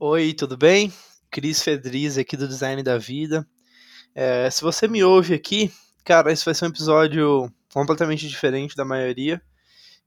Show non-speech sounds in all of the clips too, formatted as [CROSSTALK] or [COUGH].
Oi, tudo bem? Cris Fedriz aqui do Design da Vida. É, se você me ouve aqui, cara, esse vai ser um episódio completamente diferente da maioria.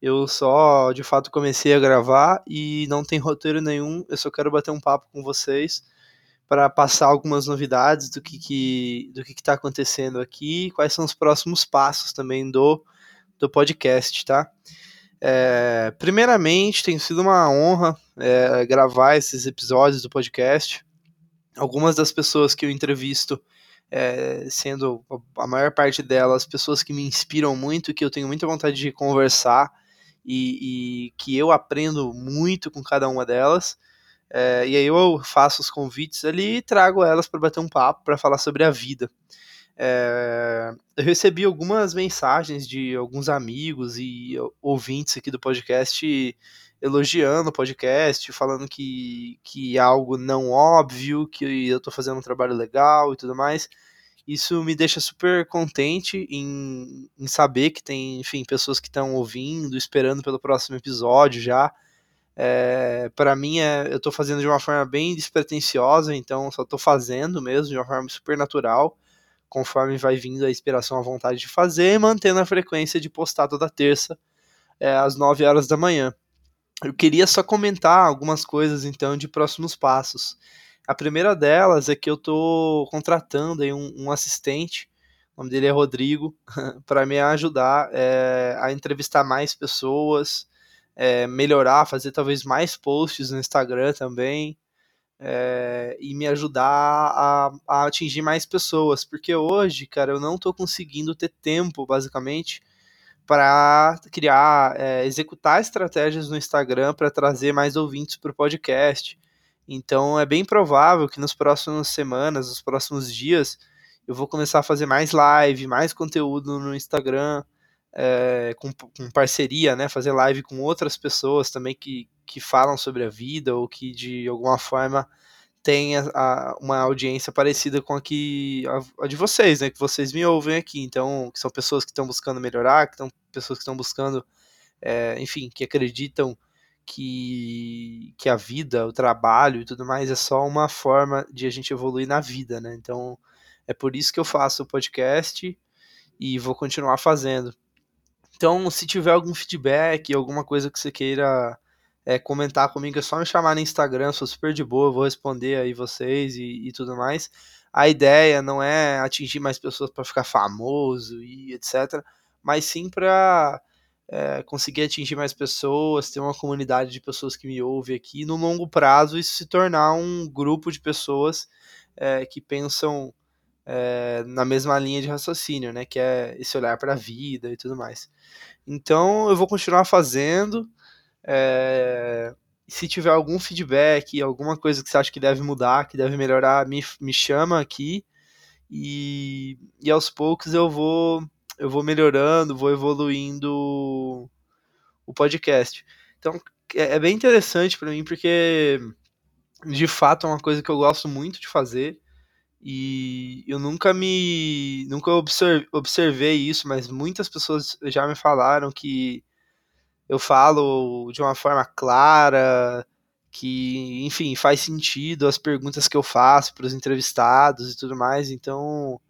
Eu só, de fato, comecei a gravar e não tem roteiro nenhum. Eu só quero bater um papo com vocês para passar algumas novidades do que que do que está acontecendo aqui, quais são os próximos passos também do do podcast, tá? É, primeiramente, tem sido uma honra é, gravar esses episódios do podcast. Algumas das pessoas que eu entrevisto, é, sendo a maior parte delas pessoas que me inspiram muito, que eu tenho muita vontade de conversar e, e que eu aprendo muito com cada uma delas. É, e aí eu faço os convites ali e trago elas para bater um papo, para falar sobre a vida. É, eu recebi algumas mensagens de alguns amigos e ouvintes aqui do podcast elogiando o podcast, falando que, que é algo não óbvio, que eu estou fazendo um trabalho legal e tudo mais. Isso me deixa super contente em, em saber que tem, enfim, pessoas que estão ouvindo, esperando pelo próximo episódio já. É, para mim, é, eu estou fazendo de uma forma bem despretensiosa, então só estou fazendo mesmo, de uma forma super natural conforme vai vindo a inspiração, a vontade de fazer, mantendo a frequência de postar toda terça, é, às 9 horas da manhã. Eu queria só comentar algumas coisas, então, de próximos passos. A primeira delas é que eu estou contratando aí um, um, assistente, o nome dele é Rodrigo, [LAUGHS] para me ajudar é, a entrevistar mais pessoas, é, melhorar, fazer talvez mais posts no Instagram também, é, e me ajudar a, a, atingir mais pessoas, porque hoje, cara, eu não estou conseguindo ter tempo, basicamente, para criar, é, executar estratégias no Instagram para trazer mais ouvintes para o podcast. Então é bem provável que nas próximas semanas, nos próximos dias, eu vou começar a fazer mais live, mais conteúdo no Instagram, é, com, com, parceria, né? Fazer live com outras pessoas também que, que falam sobre a vida ou que de alguma forma tem a, a, uma audiência parecida com a que a, a, de vocês, né? Que vocês me ouvem aqui. Então, que são pessoas que estão buscando melhorar, que estão pessoas que estão buscando, é, enfim, que acreditam que, que a vida, o trabalho e tudo mais é só uma forma de a gente evoluir na vida, né? Então, é por isso que eu faço o podcast e vou continuar fazendo. Então, se tiver algum feedback, alguma coisa que você queira é, comentar comigo, é só me chamar no Instagram, sou super de boa, vou responder aí vocês e, e tudo mais. A ideia não é atingir mais pessoas para ficar famoso e etc., mas sim para é, conseguir atingir mais pessoas, ter uma comunidade de pessoas que me ouvem aqui, no longo prazo isso se tornar um grupo de pessoas é, que pensam é, na mesma linha de raciocínio, né? Que é esse olhar para a vida e tudo mais. Então eu vou continuar fazendo. É, se tiver algum feedback, alguma coisa que você acha que deve mudar, que deve melhorar, me, me chama aqui. E, e aos poucos eu vou eu vou melhorando, vou evoluindo o podcast. Então é, é bem interessante para mim porque de fato é uma coisa que eu gosto muito de fazer e eu nunca me. Nunca observe, observei isso, mas muitas pessoas já me falaram que eu falo de uma forma clara, que, enfim, faz sentido as perguntas que eu faço para os entrevistados e tudo mais. Então,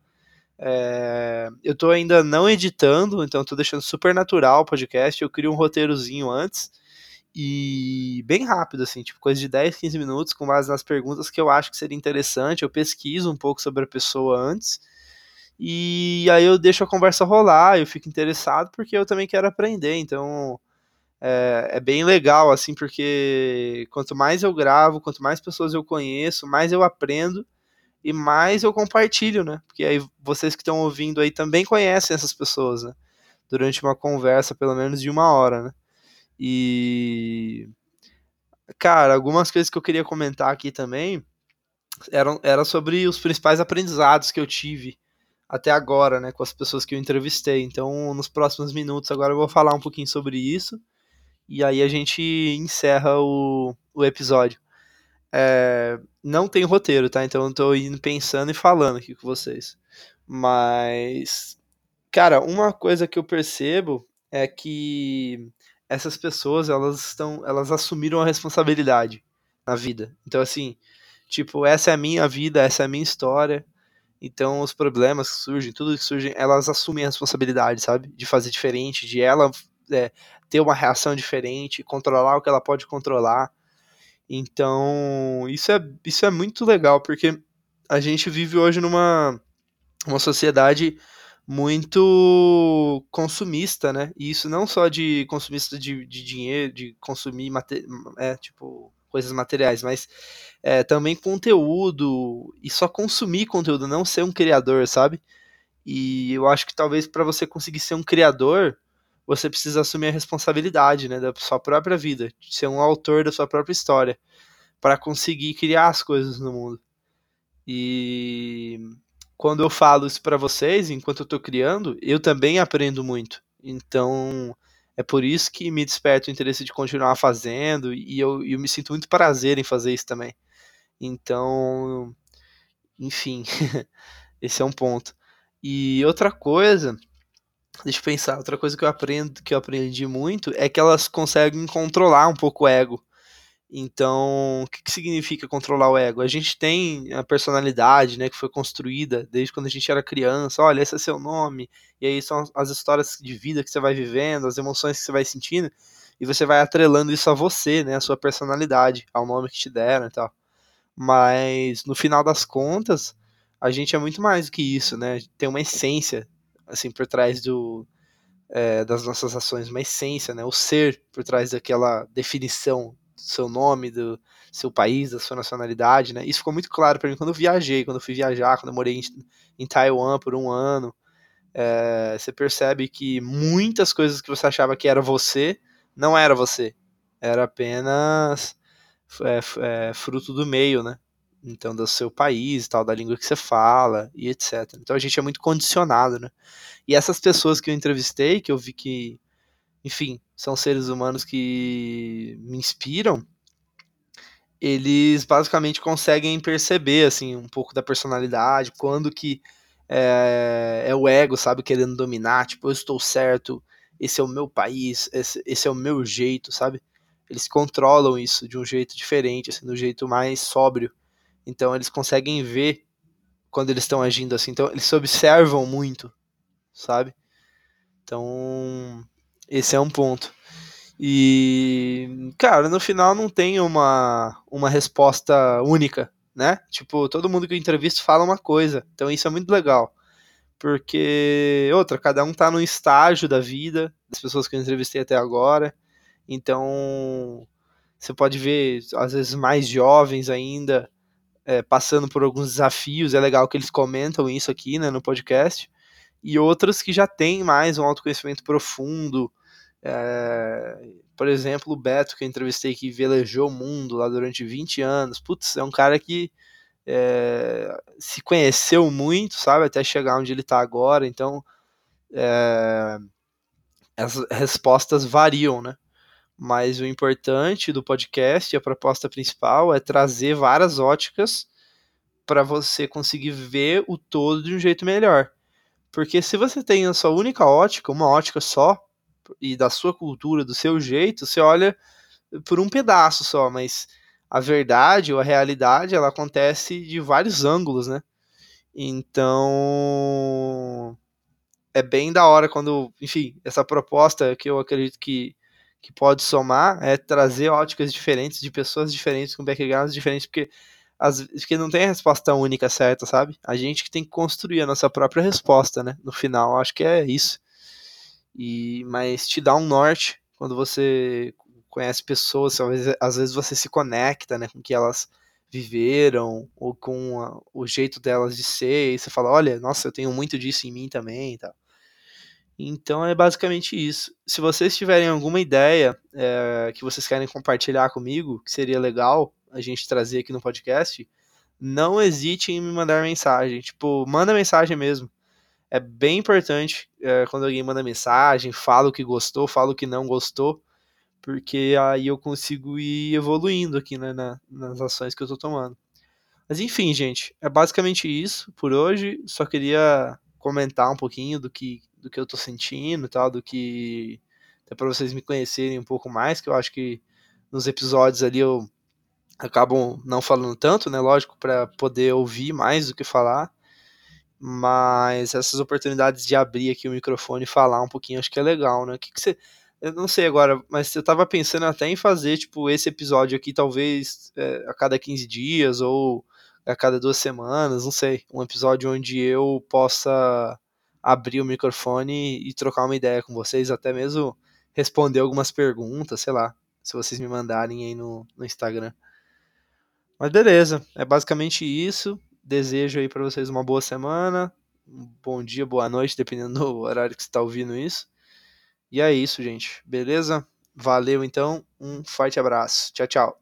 é, eu estou ainda não editando, então estou deixando super natural o podcast. Eu crio um roteirozinho antes e bem rápido, assim, tipo, coisa de 10, 15 minutos, com base nas perguntas que eu acho que seria interessante. Eu pesquiso um pouco sobre a pessoa antes. E aí eu deixo a conversa rolar, eu fico interessado porque eu também quero aprender. Então é, é bem legal, assim, porque quanto mais eu gravo, quanto mais pessoas eu conheço, mais eu aprendo e mais eu compartilho, né? Porque aí vocês que estão ouvindo aí também conhecem essas pessoas, né? Durante uma conversa, pelo menos de uma hora, né? E. Cara, algumas coisas que eu queria comentar aqui também eram, era sobre os principais aprendizados que eu tive até agora, né, com as pessoas que eu entrevistei. Então, nos próximos minutos, agora eu vou falar um pouquinho sobre isso. E aí a gente encerra o, o episódio. É, não tem roteiro, tá? Então eu tô indo pensando e falando aqui com vocês. Mas, cara, uma coisa que eu percebo é que essas pessoas elas estão elas assumiram a responsabilidade na vida. Então, assim, tipo, essa é a minha vida, essa é a minha história. Então, os problemas que surgem, tudo que surge, elas assumem a responsabilidade, sabe? De fazer diferente, de ela é, ter uma reação diferente, controlar o que ela pode controlar. Então, isso é, isso é muito legal, porque a gente vive hoje numa uma sociedade muito consumista, né? E isso não só de consumista de, de dinheiro, de consumir é, tipo, coisas materiais, mas é, também conteúdo e só consumir conteúdo, não ser um criador, sabe? E eu acho que talvez para você conseguir ser um criador, você precisa assumir a responsabilidade, né, da sua própria vida, ser um autor da sua própria história, para conseguir criar as coisas no mundo. E quando eu falo isso para vocês, enquanto eu estou criando, eu também aprendo muito. Então, é por isso que me desperta o interesse de continuar fazendo e eu, eu me sinto muito prazer em fazer isso também. Então, enfim, [LAUGHS] esse é um ponto. E outra coisa, deixa eu pensar, outra coisa que eu aprendo, que eu aprendi muito é que elas conseguem controlar um pouco o ego. Então, o que, que, significa controlar o ego? A gente tem a personalidade, né, que foi construída desde quando a gente era criança. Olha, esse é seu nome. E aí são as histórias de vida que você vai vivendo, as emoções que você vai sentindo, e você vai atrelando isso a você, né, a sua personalidade, ao nome que te deram e tal. Mas no final das contas, a gente é muito mais do que isso, né? Tem uma essência assim por trás do é, das nossas ações, uma essência, né? O ser por trás daquela definição seu nome, do seu país, da sua nacionalidade, né? Isso ficou muito claro para mim quando eu viajei, quando eu fui viajar, quando eu morei em, em Taiwan por um ano. É, você percebe que muitas coisas que você achava que era você, não era você. Era apenas é, fruto do meio, né? Então, do seu país, tal, da língua que você fala e etc. Então, a gente é muito condicionado, né? E essas pessoas que eu entrevistei, que eu vi que enfim, são seres humanos que me inspiram, eles basicamente conseguem perceber assim um pouco da personalidade, quando que é, é, o ego, sabe, querendo dominar, tipo, eu estou certo, esse é o meu país, esse, esse é o meu jeito, sabe? Eles controlam isso de um jeito diferente, assim, do jeito mais sóbrio. Então eles conseguem ver quando eles estão agindo assim. Então eles se observam muito, sabe? Então esse é um ponto. E, cara, no final não tem uma, uma resposta única, né? Tipo, todo mundo que eu entrevisto fala uma coisa. Então isso é muito legal. Porque, outra, cada um tá num estágio da vida, das pessoas que eu entrevistei até agora. Então, você pode ver, às vezes, mais jovens ainda, é, passando por alguns desafios. É legal que eles comentam isso aqui, né, no podcast. E outros que já têm mais um autoconhecimento profundo, é, por exemplo, o Beto, que eu entrevistei, que velejou o mundo lá durante 20 anos. Putz, é um cara que é, se conheceu muito, sabe? Até chegar onde ele está agora. Então, é, as respostas variam, né? Mas o importante do podcast, a proposta principal, é trazer várias óticas para você conseguir ver o todo de um jeito melhor. Porque se você tem a sua única ótica, uma ótica só, e da sua cultura, do seu jeito, você olha por um pedaço só, mas a verdade ou a realidade ela acontece de vários ângulos, né? Então é bem da hora quando, enfim, essa proposta que eu acredito que, que pode somar é trazer óticas diferentes de pessoas diferentes com backgrounds diferentes, porque as, porque não tem a resposta única certa, sabe? A gente que tem que construir a nossa própria resposta, né? No final, acho que é isso. E, mas te dá um norte quando você conhece pessoas, às vezes, às vezes você se conecta né, com o que elas viveram ou com a, o jeito delas de ser, e você fala, olha, nossa, eu tenho muito disso em mim também tá? Então é basicamente isso. Se vocês tiverem alguma ideia é, que vocês querem compartilhar comigo, que seria legal a gente trazer aqui no podcast, não hesite em me mandar mensagem. Tipo, manda mensagem mesmo é bem importante é, quando alguém manda mensagem, fala o que gostou, fala o que não gostou, porque aí eu consigo ir evoluindo aqui né, na, nas ações que eu tô tomando. Mas enfim, gente, é basicamente isso por hoje. Só queria comentar um pouquinho do que, do que eu tô sentindo tal, do que. Até para vocês me conhecerem um pouco mais, que eu acho que nos episódios ali eu acabam não falando tanto, né? Lógico, para poder ouvir mais do que falar. Mas essas oportunidades de abrir aqui o microfone e falar um pouquinho, acho que é legal, né? O que, que você. Eu não sei agora, mas eu tava pensando até em fazer, tipo, esse episódio aqui, talvez é, a cada 15 dias ou a cada duas semanas, não sei. Um episódio onde eu possa abrir o microfone e trocar uma ideia com vocês, até mesmo responder algumas perguntas, sei lá, se vocês me mandarem aí no, no Instagram. Mas beleza, é basicamente isso. Desejo aí para vocês uma boa semana, um bom dia, boa noite, dependendo do horário que você está ouvindo isso. E é isso, gente. Beleza? Valeu então, um forte abraço. Tchau, tchau.